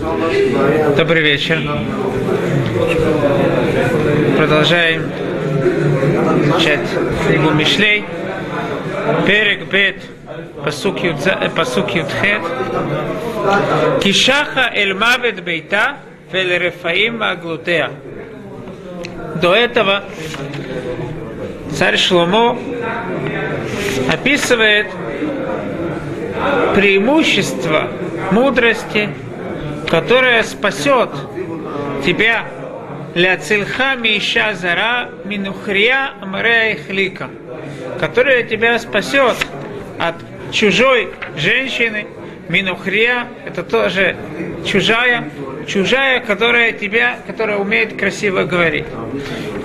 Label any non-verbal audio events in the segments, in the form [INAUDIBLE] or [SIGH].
Добрый вечер. Продолжаем изучать книгу Мишлей. Перек Бет, Пасук Ютхет. Кишаха Эль Мавет Бейта, Вель Рефаим Аглутея. До этого царь Шломо описывает преимущество мудрости, которая спасет тебя для цильха миша зара минухрия амрея хлика, которая тебя спасет от чужой женщины, минухрия, это тоже чужая, чужая, которая тебя, которая умеет красиво говорить.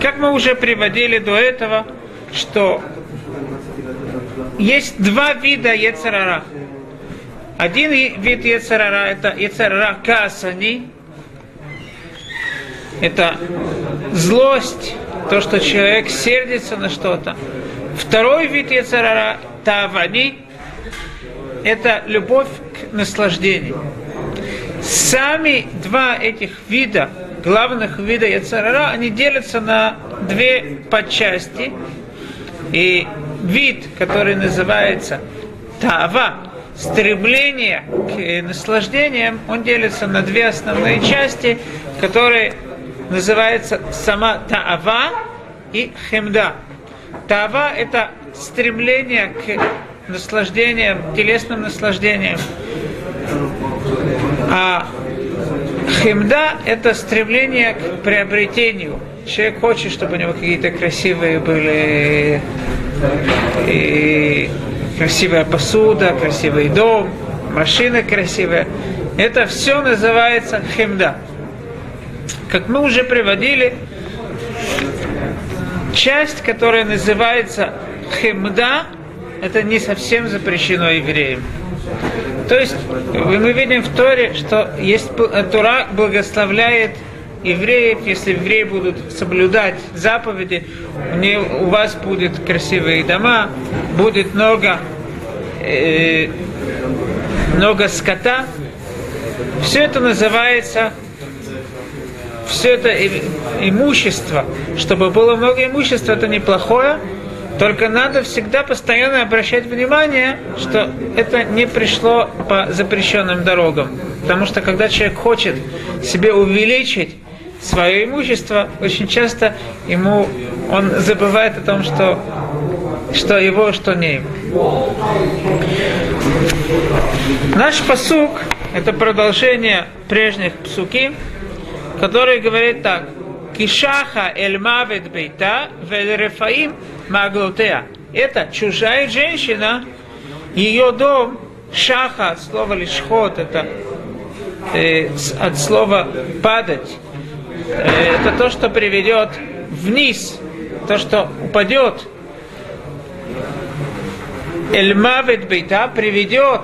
Как мы уже приводили до этого, что есть два вида Ецарара. Один вид Ецарара это Ецарара Касани. Это злость, то, что человек сердится на что-то. Второй вид Ецарара Тавани это любовь к наслаждению. Сами два этих вида, главных вида Яцарара, они делятся на две подчасти. И вид, который называется Тава, стремление к наслаждениям, он делится на две основные части, которые называются сама Таава и Хемда. Таава – это стремление к наслаждениям, телесным наслаждениям. А Хемда – это стремление к приобретению. Человек хочет, чтобы у него какие-то красивые были и красивая посуда, красивый дом, машина красивая. Это все называется хемда. Как мы уже приводили, часть, которая называется хемда, это не совсем запрещено евреям. То есть мы видим в Торе, что есть Тура благословляет евреев, если евреи будут соблюдать заповеди, у вас будут красивые дома, будет много, э, много скота. Все это называется все это имущество, чтобы было много имущества, это неплохое, только надо всегда постоянно обращать внимание, что это не пришло по запрещенным дорогам. Потому что когда человек хочет себе увеличить свое имущество, очень часто ему он забывает о том, что, что его, что не его. Наш посук – это продолжение прежних псуки, который говорит так. Кишаха эль мавет бейта вель рефаим маглотеа. Это чужая женщина, ее дом, шаха, от слова лишхот, это э, от слова падать. Э, это то, что приведет вниз, то, что упадет. Эльмавет бейта приведет,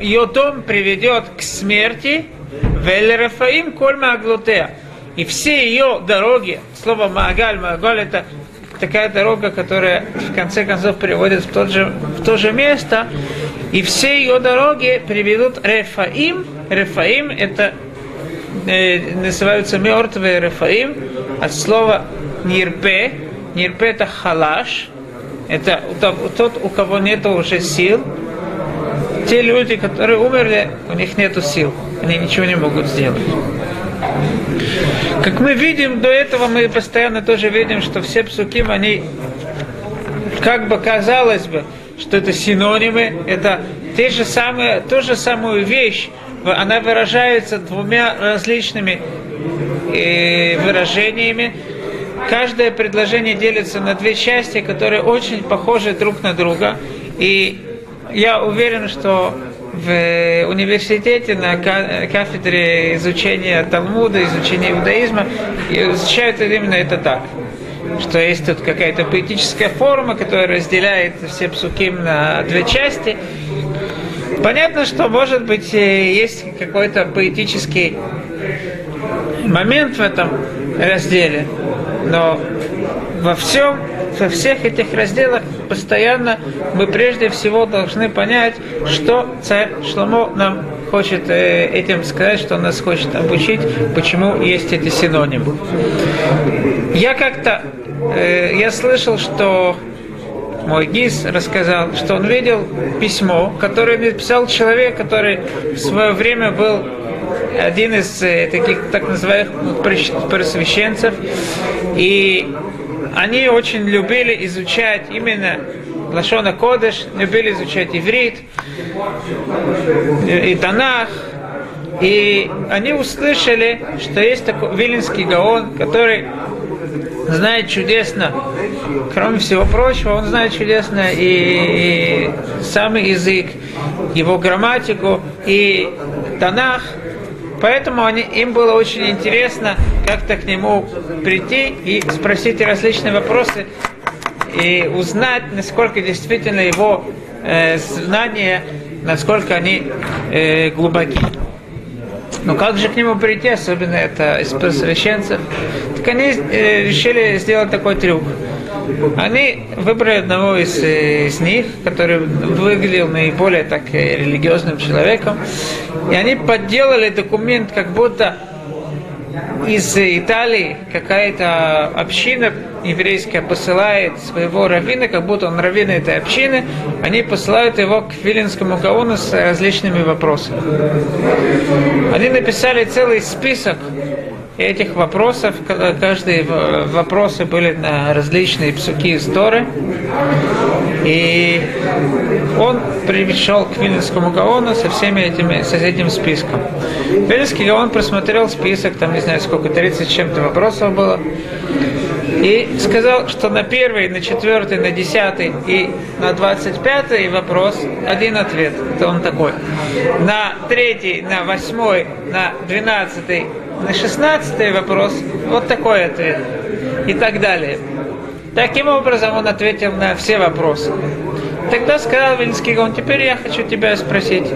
ее дом приведет к смерти, Велерафаим коль маглутея. И все ее дороги, слово Магаль, Магаль это такая дорога, которая в конце концов приводит в, тот же, в то же место, и все ее дороги приведут Рефаим. Рефаим это называются мертвые Рефаим от слова Нирпе. Нирпе это халаш. Это тот, у кого нет уже сил. Те люди, которые умерли, у них нет сил. Они ничего не могут сделать. Как мы видим, до этого мы постоянно тоже видим, что все псуким, они, как бы казалось бы, что это синонимы, это те же самые, ту же самую вещь, она выражается двумя различными э, выражениями. Каждое предложение делится на две части, которые очень похожи друг на друга. И я уверен, что в университете на кафедре изучения Талмуда, изучения иудаизма изучают именно это так что есть тут какая-то поэтическая форма, которая разделяет все псуким на две части. Понятно, что, может быть, э, есть какой-то поэтический момент в этом разделе, но во всем, во всех этих разделах постоянно мы прежде всего должны понять, что царь Шломо нам хочет э, этим сказать, что он нас хочет обучить, почему есть эти синонимы. Я как-то, э, я слышал, что мой гиз рассказал, что он видел письмо, которое написал человек, который в свое время был один из э, таких так называемых просвещенцев, и они очень любили изучать именно Лашона Кодыш, любили изучать иврит и Танах, и они услышали, что есть такой Вилинский Гаон, который знает чудесно, кроме всего прочего, он знает чудесно и, самый язык, его грамматику и Танах. Поэтому они, им было очень интересно как-то к нему прийти и спросить различные вопросы и узнать, насколько действительно его э, знания, насколько они э, глубоки. Но как же к нему прийти, особенно это из священцев? Так они э, решили сделать такой трюк. Они выбрали одного из, э, из них, который выглядел наиболее так э, религиозным человеком, и они подделали документ, как будто из Италии какая-то община еврейская посылает своего раввина, как будто он раввин этой общины, они посылают его к Виленскому Гаону с различными вопросами. Они написали целый список этих вопросов, каждые вопросы были на различные псуки из Торы. И он пришел к Вильнинскому Гаону со всеми этими, с этим списком. Вильнинский Гаон просмотрел список, там не знаю сколько, 30 чем-то вопросов было. И сказал, что на первый, на четвертый, на десятый и на двадцать пятый вопрос один ответ. Это он такой. На третий, на восьмой, на двенадцатый на шестнадцатый вопрос вот такой ответ. И так далее. Таким образом он ответил на все вопросы. Тогда сказал Вильнский он теперь я хочу тебя спросить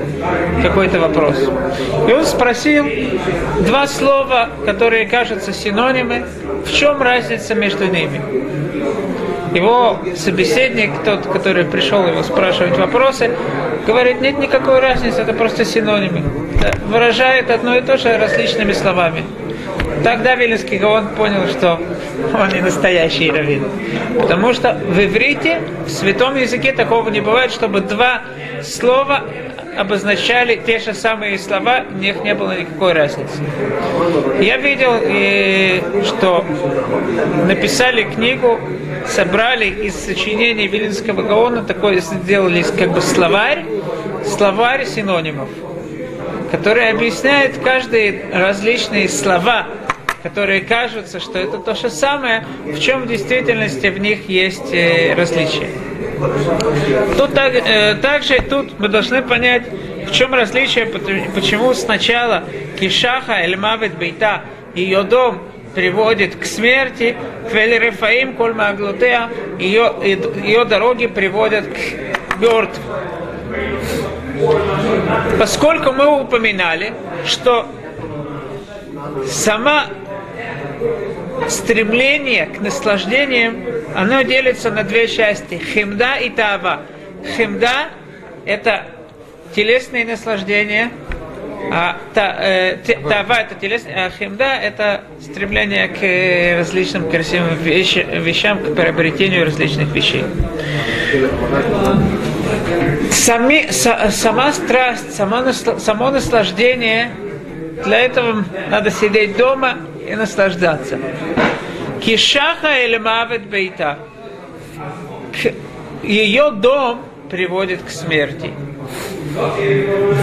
какой-то вопрос. И он спросил два слова, которые кажутся синонимы, в чем разница между ними. Его собеседник, тот, который пришел его спрашивать вопросы, говорит, нет никакой разницы, это просто синонимы. Это выражает одно и то же различными словами. Тогда Вильнюсский Гаон понял, что он не настоящий раввин. Потому что в иврите, в святом языке такого не бывает, чтобы два слова обозначали те же самые слова, у них не было никакой разницы. Я видел, что написали книгу, собрали из сочинений Вилинского Гаона, такой сделали как бы словарь, словарь синонимов, который объясняет каждые различные слова, которые кажутся, что это то же самое, в чем в действительности в них есть э, различия. Тут так, э, также тут мы должны понять, в чем различие, почему сначала Кишаха Эльмавит Бейта, ее дом приводит к смерти, Фелерефаим Кольма Аглутеа, ее, ее дороги приводят к мертвым. Поскольку мы упоминали, что сама стремление к наслаждениям, оно делится на две части. Химда и тава. Химда – это телесные наслаждения, а та, э, тава это телесное, а химда это стремление к э, различным красивым вещи, вещам, к приобретению различных вещей. Сами, са, сама страсть, само, само наслаждение, для этого надо сидеть дома и наслаждаться. Кишаха или мавет бейта. Ее дом приводит к смерти.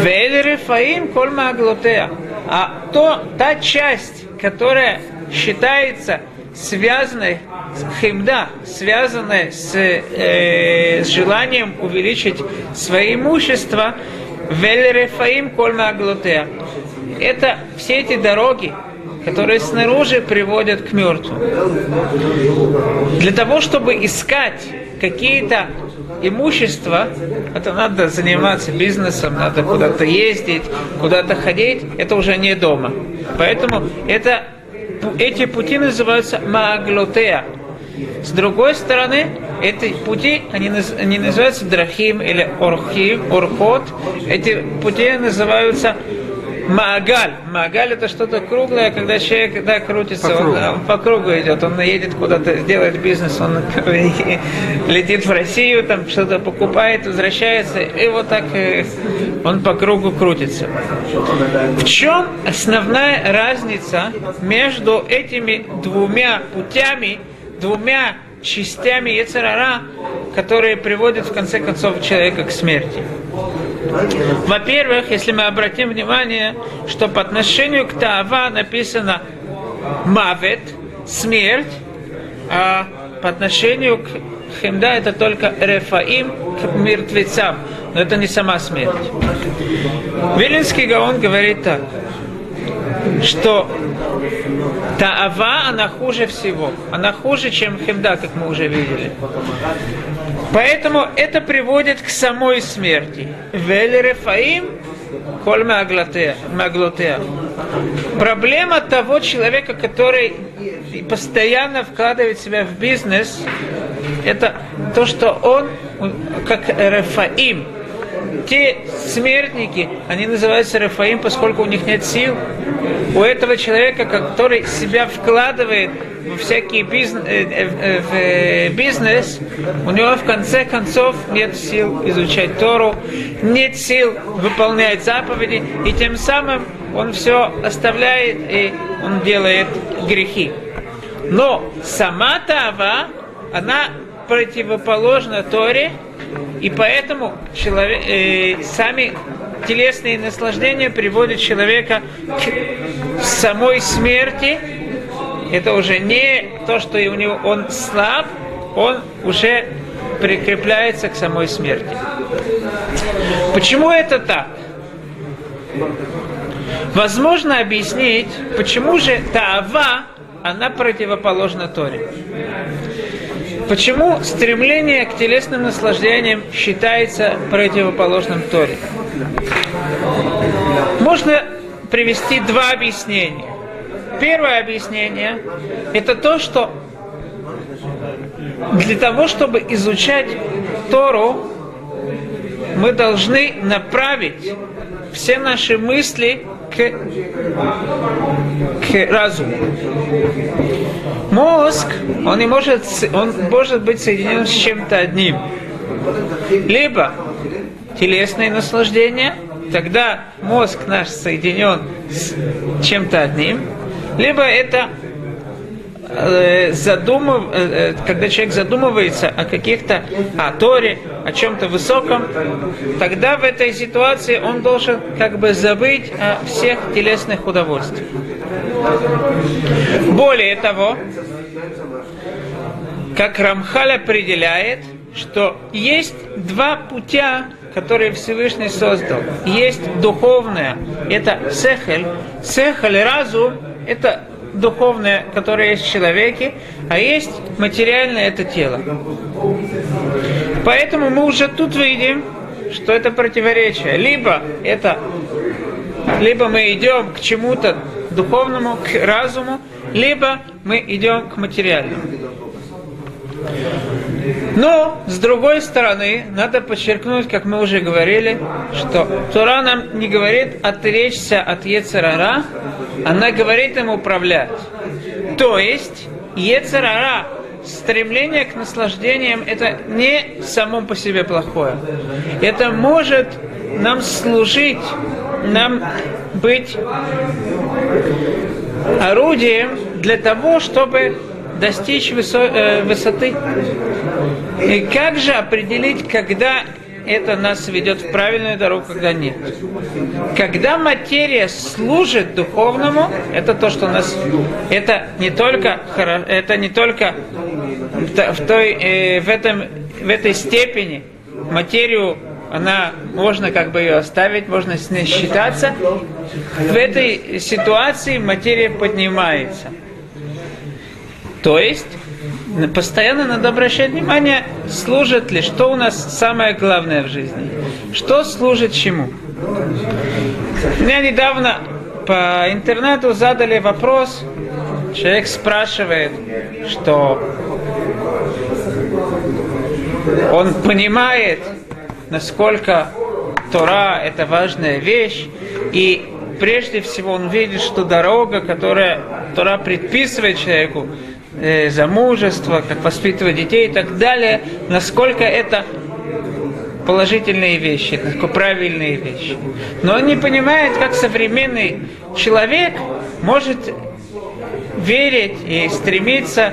Велерефаим коль маглотея. А то, та часть, которая считается связанной с химда, связанная с, э, с желанием увеличить свое имущество, велерефаим коль маглотея. Это все эти дороги, которые снаружи приводят к мертвым. Для того, чтобы искать какие-то имущества, это надо заниматься бизнесом, надо куда-то ездить, куда-то ходить, это уже не дома. Поэтому это, эти пути называются маглотея. С другой стороны, эти пути, они, они называются драхим или орхим, орхот. Эти пути называются Маагаль. Маагаль это что-то круглое, когда человек да, крутится, по кругу. Он, он по кругу идет, он едет куда-то, делает бизнес, он [LAUGHS] летит в Россию, там что-то покупает, возвращается, и вот так э, он по кругу крутится. В чем основная разница между этими двумя путями, двумя частями Ецарара, которые приводят в конце концов человека к смерти? Во-первых, если мы обратим внимание, что по отношению к Таава написано Мавет, смерть, а по отношению к Хемда это только Рефаим к мертвецам, но это не сама смерть. Вилинский Гаон говорит так, что Таава, она хуже всего. Она хуже, чем Хемда, как мы уже видели. Поэтому это приводит к самой смерти. Вель Рефаим коль маглотея. Проблема того человека, который постоянно вкладывает себя в бизнес, это то, что он, как Рефаим, те смертники, они называются Рафаим, поскольку у них нет сил. У этого человека, который себя вкладывает в всякий бизнес, э, э, в э, бизнес, у него в конце концов нет сил изучать Тору, нет сил выполнять заповеди, и тем самым он все оставляет и он делает грехи. Но сама Тава, она противоположна Торе, и поэтому человек, э, сами телесные наслаждения приводят человека к самой смерти. Это уже не то, что у него он слаб, он уже прикрепляется к самой смерти. Почему это так? Возможно объяснить, почему же Таава, она противоположна Торе. Почему стремление к телесным наслаждениям считается противоположным Торе? Можно привести два объяснения. Первое объяснение – это то, что для того, чтобы изучать Тору, мы должны направить все наши мысли к, к разуму. Мозг, он не может, он может быть соединен с чем-то одним. Либо телесные наслаждения, тогда мозг наш соединен с чем-то одним, либо это задумыв, э, э, когда человек задумывается о каких-то, о Торе, о чем-то высоком, тогда в этой ситуации он должен как бы забыть о всех телесных удовольствиях. Более того, как Рамхаль определяет, что есть два путя, которые Всевышний создал. Есть духовное, это сехель. Сехель, разум, это духовное, которое есть в человеке, а есть материальное это тело. Поэтому мы уже тут видим, что это противоречие. Либо это, либо мы идем к чему-то духовному, к разуму, либо мы идем к материальному. Но, с другой стороны, надо подчеркнуть, как мы уже говорили, что Тура нам не говорит отречься от Ецерара, она говорит им управлять. То есть, Ецерара, стремление к наслаждениям, это не само по себе плохое. Это может нам служить, нам быть орудием для того, чтобы достичь высо, э, высоты. И как же определить, когда это нас ведет в правильную дорогу, когда нет. Когда материя служит духовному, это то, что нас, это не только, это не только в, той, э, в, этом, в этой степени материю она можно как бы ее оставить, можно с ней считаться. В этой ситуации материя поднимается. То есть, постоянно надо обращать внимание, служит ли, что у нас самое главное в жизни. Что служит чему. Мне недавно по интернету задали вопрос, человек спрашивает, что он понимает, насколько Тора – это важная вещь, и прежде всего он видит, что дорога, которая Тора предписывает человеку, э, замужество, как воспитывать детей и так далее, насколько это положительные вещи, насколько правильные вещи. Но он не понимает, как современный человек может верить и стремиться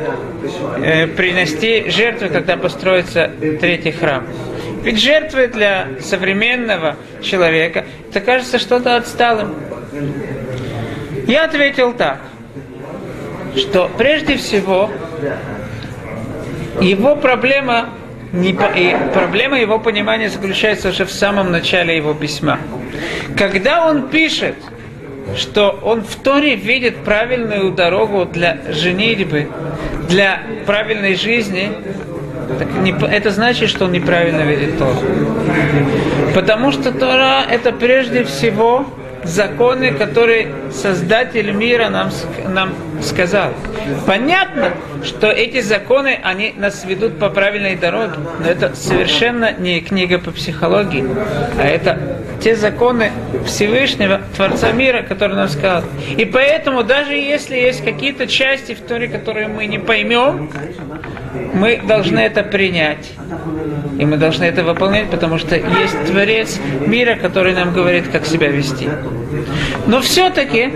э, принести жертвы, когда построится третий храм. Ведь жертвы для современного человека, это кажется что-то отсталым. Я ответил так, что прежде всего его проблема не, и проблема его понимания заключается уже в самом начале его письма. Когда он пишет, что он в Торе видит правильную дорогу для женитьбы, для правильной жизни, так не, это значит, что он неправильно видит Тору. Потому что Тора это прежде всего законы, которые Создатель мира нам, нам сказал. Понятно, что эти законы, они нас ведут по правильной дороге, но это совершенно не книга по психологии, а это те законы Всевышнего, Творца мира, которые нам сказал. И поэтому, даже если есть какие-то части в Торе, которые мы не поймем, мы должны это принять. И мы должны это выполнять, потому что есть Творец мира, который нам говорит, как себя вести. Но все-таки,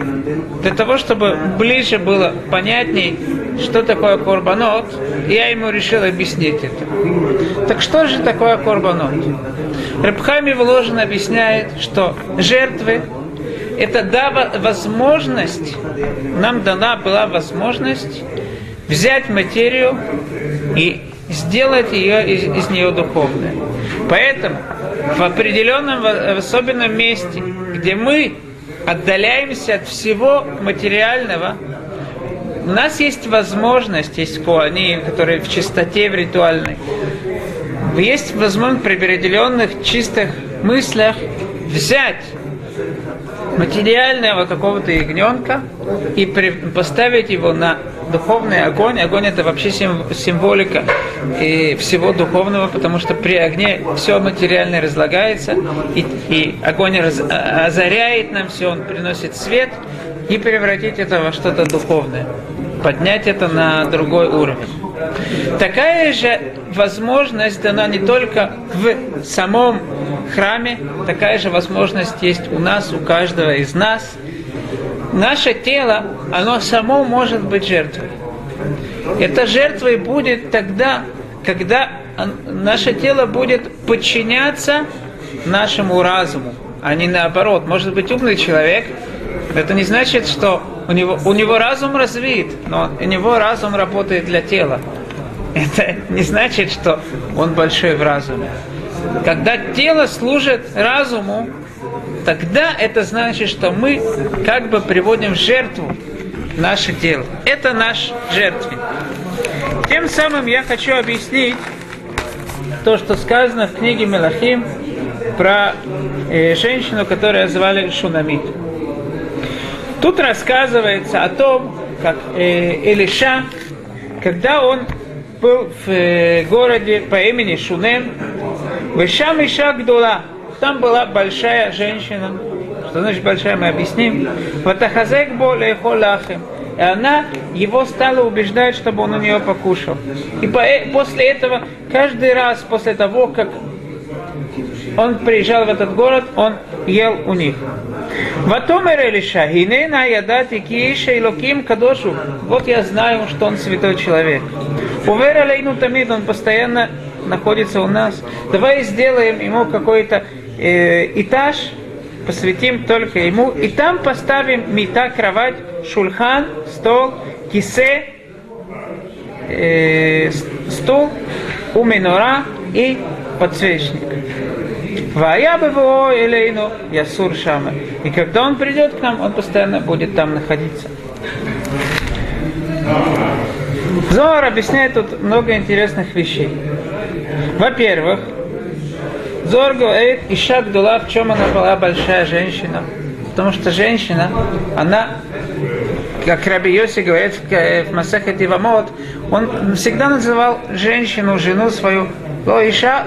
для того, чтобы ближе было понятней, что такое корбанот, я ему решил объяснить это. Так что же такое корбанот? Рабхами Вложен объясняет, что жертвы это дава возможность, нам дана была возможность взять материю и сделать ее из, из нее духовной. Поэтому в определенном, в особенном месте, где мы отдаляемся от всего материального, у нас есть возможность, есть коани, которые в чистоте, в ритуальной, есть возможность при определенных чистых мыслях взять материального какого-то ягненка и поставить его на духовный огонь. Огонь это вообще символика и всего духовного, потому что при огне все материальное разлагается, и, и огонь раз, а, озаряет нам все, он приносит свет, и превратить это во что-то духовное, поднять это на другой уровень. Такая же возможность дана не только в самом храме, такая же возможность есть у нас, у каждого из нас. Наше тело, оно само может быть жертвой. Это жертвой будет тогда, когда наше тело будет подчиняться нашему разуму, а не наоборот. Может быть умный человек, это не значит, что у него, у него разум развит, но у него разум работает для тела. Это не значит, что он большой в разуме. Когда тело служит разуму, тогда это значит, что мы как бы приводим в жертву наше тело. Это наш жертвенник. Тем самым я хочу объяснить то, что сказано в книге Мелахим про э, женщину, которую звали Шунамит. Тут рассказывается о том, как э, Элиша, когда он был в э, городе по имени Шунем, Вышам Иша Гдула, там была большая женщина, что значит большая, мы объясним. Ватахазек более холахим. И она его стала убеждать, чтобы он у нее покушал. И по, э, после этого, каждый раз после того, как он приезжал в этот город, он ел у них. Ватомер Элиша, Гинена Ядати Кииша Илоким Кадошу. Вот я знаю, что он святой человек. Увер Алейну Тамид, он постоянно находится у нас. Давай сделаем ему какой-то э, этаж, посвятим только ему, и там поставим мета, кровать, шульхан, стол, кисе, э, стул, у минора и подсвечник. Вая БВО Элейну Ясур Шама. И когда он придет к нам, он постоянно будет там находиться. Зор объясняет тут много интересных вещей. Во-первых, Зор говорит, Иша Гдула, в чем она была большая женщина? Потому что женщина, она как Раби Йоси говорит в, в Масахе Тивамот, он всегда называл женщину, жену свою Лоиша,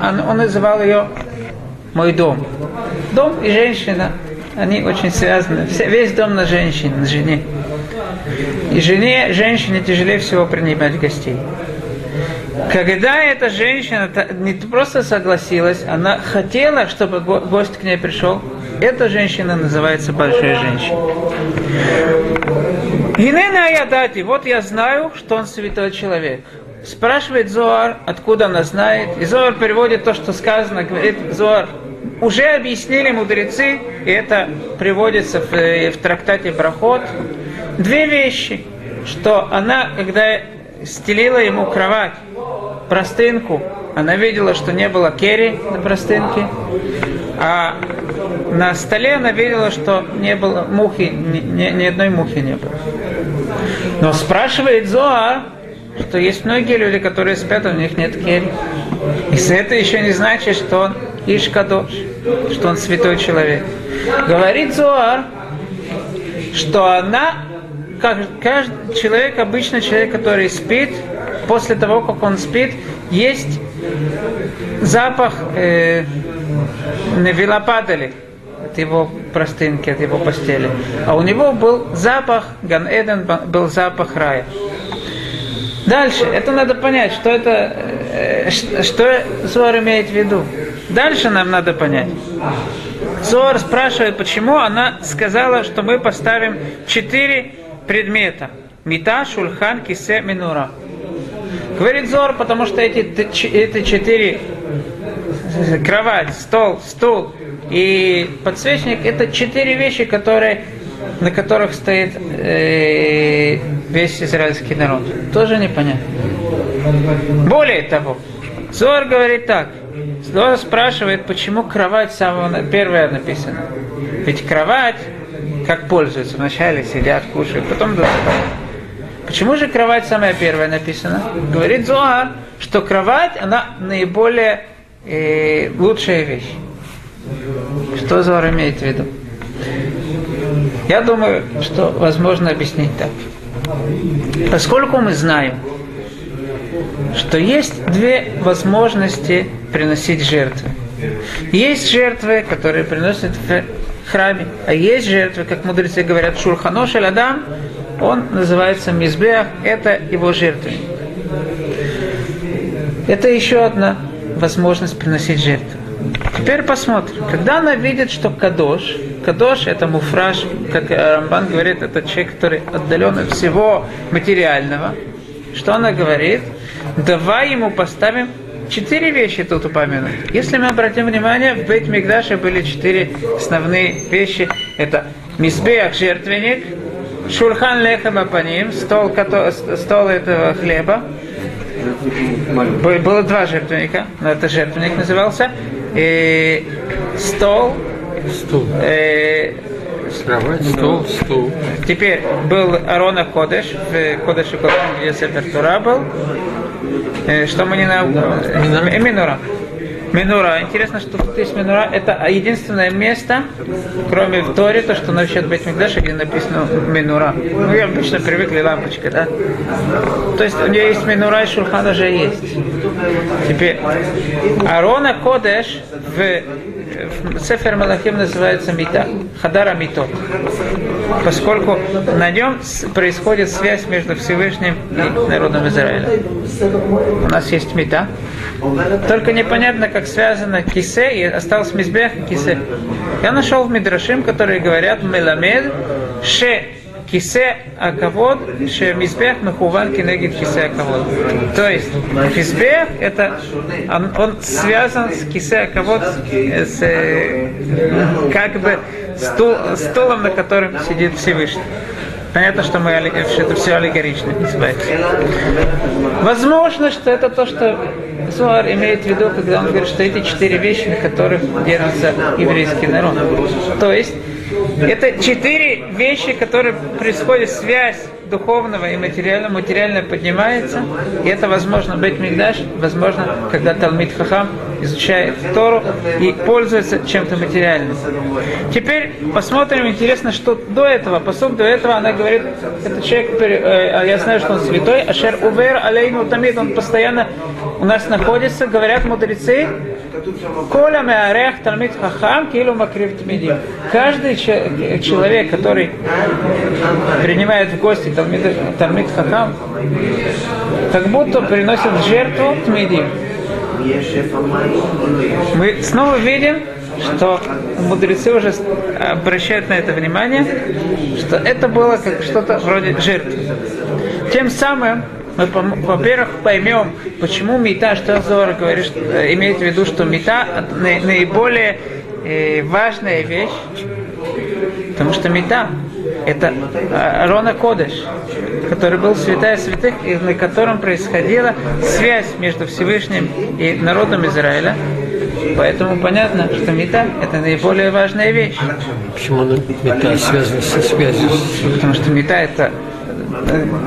он, он называл ее мой дом. Дом и женщина, они очень связаны. Весь дом на женщине, на жене. И жене, женщине тяжелее всего принимать гостей. Когда эта женщина не просто согласилась, она хотела, чтобы гость к ней пришел, эта женщина называется большая женщина. Инена Аядати, вот я знаю, что он святой человек. Спрашивает Зоар, откуда она знает. И Зоар переводит то, что сказано, говорит Зоар, уже объяснили мудрецы, и это приводится в, в трактате Брахот, две вещи, что она, когда стелила ему кровать, простынку, она видела, что не было керри на простынке, а на столе она видела, что не было мухи, ни, ни, ни одной мухи не было. Но спрашивает Зоар, что есть многие люди, которые спят, а у них нет керри. И это еще не значит, что он Ишкадош, что он святой человек. Говорит Зоар, что она, как каждый человек, обычный человек, который спит, после того, как он спит, есть запах э, Невилопадали от его простынки, от его постели. А у него был запах, Ган Эден был запах рая. Дальше, это надо понять, что это, э, что Зор имеет в виду. Дальше нам надо понять. Зор спрашивает, почему она сказала, что мы поставим четыре предмета. Мита, шульхан, кисе, минура. Говорит Зор, потому что эти, эти четыре кровать, стол, стул и подсвечник это четыре вещи, которые, на которых стоит э, весь израильский народ. Тоже непонятно. Более того, Зор говорит так. Зор спрашивает, почему кровать самого первая написана. Ведь кровать, как пользуются, вначале сидят, кушают, потом засыпают. Почему же кровать самая первая написана? Говорит Зоар, что кровать, она наиболее э, лучшая вещь. Что Зоар имеет в виду? Я думаю, что возможно объяснить так. Поскольку мы знаем, что есть две возможности приносить жертвы. Есть жертвы, которые приносят в храме, а есть жертвы, как мудрецы говорят, шурханош адам, он называется Мизбех, это его жертвенник. Это еще одна возможность приносить жертву. Теперь посмотрим. Когда она видит, что Кадош, Кадош это муфраж, как Рамбан говорит, это человек, который отдален от всего материального, что она говорит? Давай ему поставим четыре вещи тут упомянуты. Если мы обратим внимание, в Бейт Мигдаше были четыре основные вещи. Это Мизбех, жертвенник, Шурхан лехема по ним, стол, стол этого хлеба. Было два жертвенника, но это жертвенник назывался. И стол. Стул. Э, Кровать, стол, стул. Теперь был Арона Кодеш, в Кодеше Кодеш, где Сефер Тура был. Э, что мы не на... Минура. Минура. Интересно, что тут есть Минура. Это единственное место, кроме в Торе, то, что насчет Бет Мигдаша, где написано Минура. Ну, я обычно привыкли лампочка, да? То есть у нее есть Минура и Шурхан уже есть. Теперь, Арона Кодеш в Сефер Малахим называется Мита, Хадара Митот, поскольку на нем происходит связь между Всевышним и народом Израиля. У нас есть Мита, только непонятно, как связано кисе, и остался мизбех и кисе. Я нашел в Мидрашим, которые говорят Меламед, Ше кисе акавод, ше мизбех мехуван кинегит кисе акавод. То есть мизбех это он, он связан с кисе акавод, с как бы стул, стулом, на котором сидит Всевышний. Понятно, что, мы, что это все аллегорично называется. Возможно, что это то, что Зуар имеет в виду, когда он говорит, что эти четыре вещи, на которых держится еврейский народ. То есть, это четыре вещи, которые происходит связь духовного и материального, материальное поднимается, и это возможно быть Мигдаш, возможно, когда Талмит Хахам изучает Тору и пользуется чем-то материальным. Теперь посмотрим, интересно, что до этого, посуд до этого, она говорит, этот человек, э, я знаю, что он святой, Ашер Увер Алейну Тамид, он постоянно у нас находится, говорят мудрецы, Коля Меарех Талмит Хахам Килу Макрив Тмидим. Каждый человек, который принимает в гости Талмит, Талмит Хахам, как будто приносит жертву Тмидим. Мы снова видим, что мудрецы уже обращают на это внимание, что это было как что-то вроде жертвы. Тем самым мы, во-первых, поймем, почему мета, что Зора говорит, что, э, имеет в виду, что мета наиболее э, важная вещь, потому что мета это Арона Кодыш, который был святая святых, и на котором происходила связь между Всевышним и народом Израиля. Поэтому понятно, что мета – это наиболее важная вещь. Почему мета связана со связью? Потому что мета – это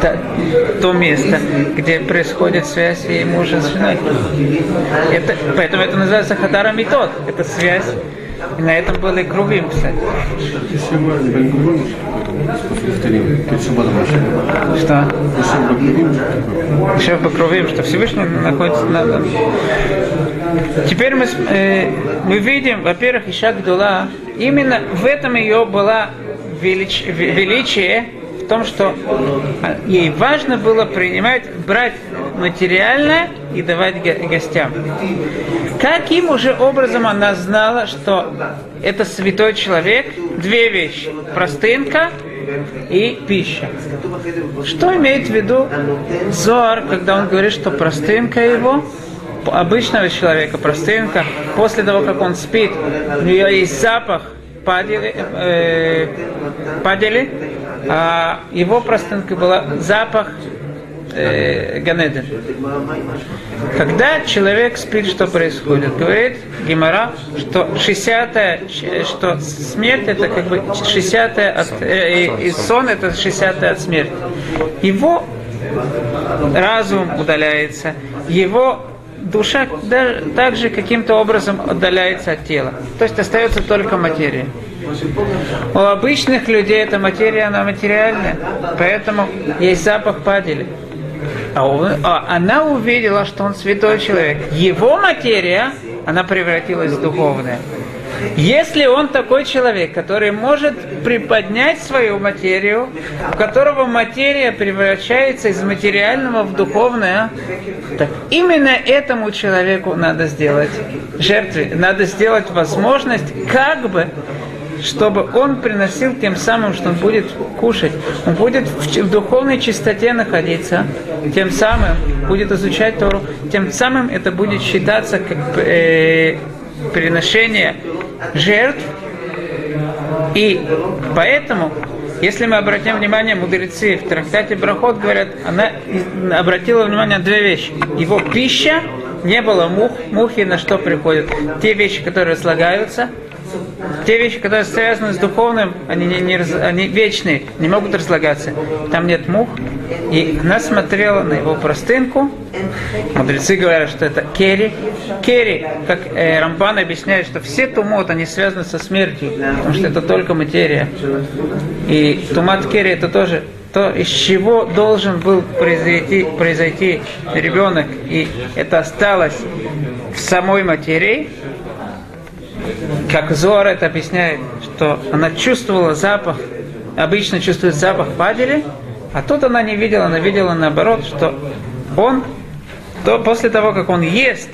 то, то место, где происходит связь и мужа с женой. Это, поэтому это называется хатара метод. Это связь. И на этом были крувим, кстати. Что? Еще покровим, что Всевышний находится на Теперь мы, э, мы видим, во-первых, Иша Гдула, именно в этом ее была велич, величие, в том, что ей важно было принимать, брать материальное и давать гостям. Каким уже образом она знала, что это святой человек? Две вещи. Простынка и пища. Что имеет в виду Зор, когда он говорит, что простынка его обычного человека, простынка, после того, как он спит, у нее есть запах падели, э, падели а его простынкой была запах э, Ганеден. Когда человек спит, что происходит? Говорит Гимара, что 60 что смерть это как бы 60 от, э, и сон это 60 от смерти. Его разум удаляется, его душа даже, также каким-то образом отдаляется от тела. То есть остается только материя. У обычных людей эта материя, она материальная, поэтому есть запах падели. А, он, а она увидела, что он святой человек. Его материя, она превратилась в духовное. Если он такой человек, который может приподнять свою материю, у которого материя превращается из материального в духовное, так именно этому человеку надо сделать жертвы, надо сделать возможность как бы чтобы он приносил тем самым, что он будет кушать, он будет в, духовной чистоте находиться, тем самым будет изучать Тору, тем самым это будет считаться как э, приношение жертв. И поэтому, если мы обратим внимание, мудрецы в трактате Брахот говорят, она обратила внимание на две вещи. Его пища, не было мух, мухи на что приходят? Те вещи, которые слагаются, те вещи, которые связаны с духовным, они, не, не, они вечные, не могут разлагаться. Там нет мух. И она смотрела на его простынку. Мудрецы говорят, что это кери. Кери, как э, Рамбан объясняет, что все тумот, они связаны со смертью, потому что это только материя. И тумат кери это тоже то, из чего должен был произойти, произойти ребенок, и это осталось в самой материи, как Зор это объясняет, что она чувствовала запах, обычно чувствует запах падели, а тут она не видела, она видела наоборот, что он, то после того, как он ест,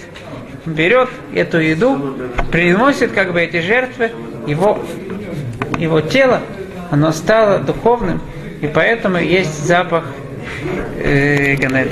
берет эту еду, приносит как бы эти жертвы, его, его тело, оно стало духовным, и поэтому есть запах э, Ганеда.